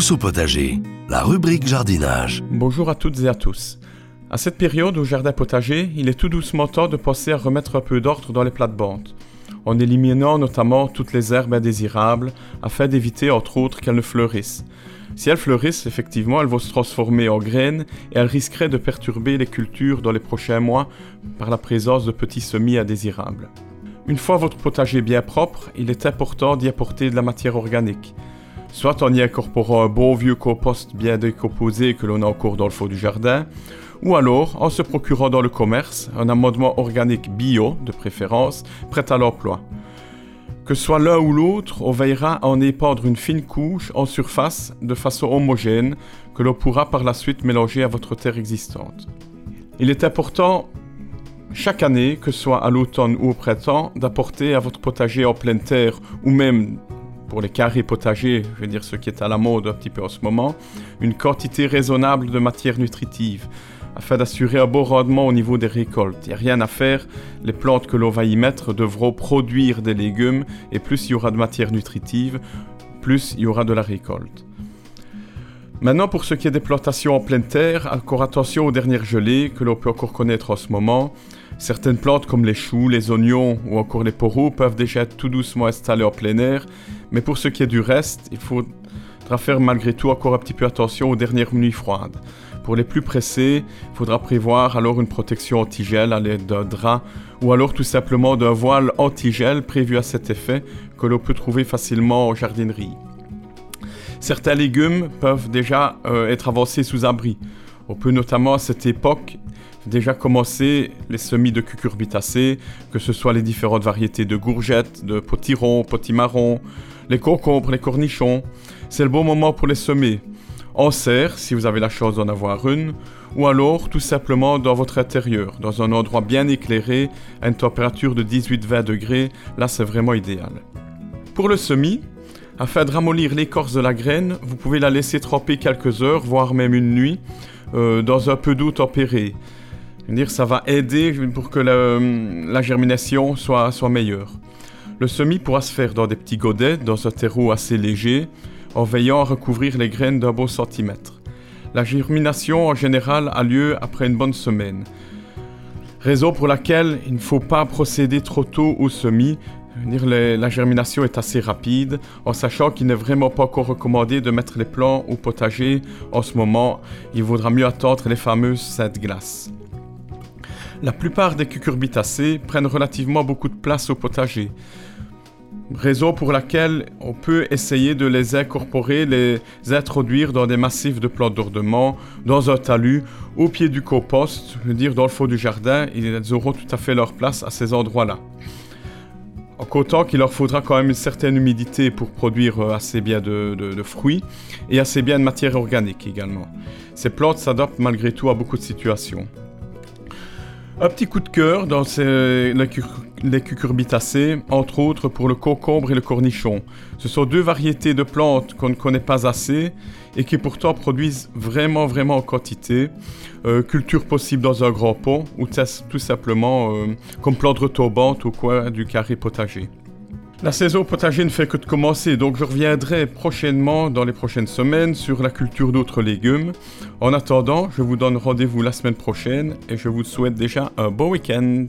Tous au potager, la rubrique jardinage. Bonjour à toutes et à tous. À cette période au jardin potager, il est tout doucement temps de penser à remettre un peu d'ordre dans les plates-bandes, en éliminant notamment toutes les herbes indésirables afin d'éviter entre autres qu'elles ne fleurissent. Si elles fleurissent, effectivement, elles vont se transformer en graines et elles risqueraient de perturber les cultures dans les prochains mois par la présence de petits semis indésirables. Une fois votre potager bien propre, il est important d'y apporter de la matière organique soit en y incorporant un bon vieux compost bien décomposé que l'on a encore dans le fond du jardin, ou alors en se procurant dans le commerce un amendement organique bio, de préférence, prêt à l'emploi. Que soit l'un ou l'autre, on veillera à en épandre une fine couche en surface de façon homogène que l'on pourra par la suite mélanger à votre terre existante. Il est important chaque année, que ce soit à l'automne ou au printemps, d'apporter à votre potager en pleine terre ou même pour les carrés potagers, je veux dire ce qui est à la mode un petit peu en ce moment, une quantité raisonnable de matière nutritive afin d'assurer un bon rendement au niveau des récoltes. Il n'y a rien à faire, les plantes que l'on va y mettre devront produire des légumes et plus il y aura de matière nutritive, plus il y aura de la récolte. Maintenant, pour ce qui est des plantations en pleine terre, encore attention aux dernières gelées que l'on peut encore connaître en ce moment. Certaines plantes comme les choux, les oignons ou encore les poros peuvent déjà être tout doucement installées en plein air, mais pour ce qui est du reste, il faudra faire malgré tout encore un petit peu attention aux dernières nuits froides. Pour les plus pressés, il faudra prévoir alors une protection antigel à l'aide d'un drap ou alors tout simplement d'un voile antigel prévu à cet effet que l'on peut trouver facilement en jardinerie. Certains légumes peuvent déjà euh, être avancés sous abri. On peut notamment à cette époque déjà commencer les semis de cucurbitacées, que ce soit les différentes variétés de gourgettes, de potirons, potimarrons, les concombres, les cornichons. C'est le bon moment pour les semer. En serre, si vous avez la chance d'en avoir une, ou alors tout simplement dans votre intérieur, dans un endroit bien éclairé, à une température de 18-20 degrés, là c'est vraiment idéal. Pour le semis, afin de ramollir l'écorce de la graine, vous pouvez la laisser tremper quelques heures, voire même une nuit, euh, dans un peu d'eau tempérée dire, ça va aider pour que la, germination soit, soit meilleure. Le semis pourra se faire dans des petits godets, dans un terreau assez léger, en veillant à recouvrir les graines d'un bon centimètre. La germination en général a lieu après une bonne semaine. Raison pour laquelle il ne faut pas procéder trop tôt au semis. La germination est assez rapide, en sachant qu'il n'est vraiment pas encore recommandé de mettre les plants au potager en ce moment. Il vaudra mieux attendre les fameuses 7 glaces. La plupart des cucurbitacées prennent relativement beaucoup de place au potager. Raison pour laquelle on peut essayer de les incorporer, les introduire dans des massifs de plantes d'ordement, dans un talus, au pied du compost, dire dans le fond du jardin, ils auront tout à fait leur place à ces endroits-là. En comptant qu'il leur faudra quand même une certaine humidité pour produire euh, assez bien de, de fruits et assez bien de matière organique également. Ces plantes s'adaptent malgré tout à beaucoup de situations. Un petit coup de cœur dans les, cucurbitacées, entre autres pour le concombre et le cornichon. Ce sont deux variétés de plantes qu'on ne connaît pas assez et qui pourtant produisent vraiment vraiment en quantité. Euh, culture possible dans un grand pot ou tout simplement euh, comme plante retombante au coin du carré potager. La saison potager ne fait que de commencer, donc je reviendrai prochainement dans les prochaines semaines sur la culture d'autres légumes. En attendant, je vous donne rendez-vous la semaine prochaine et je vous souhaite déjà un bon week-end.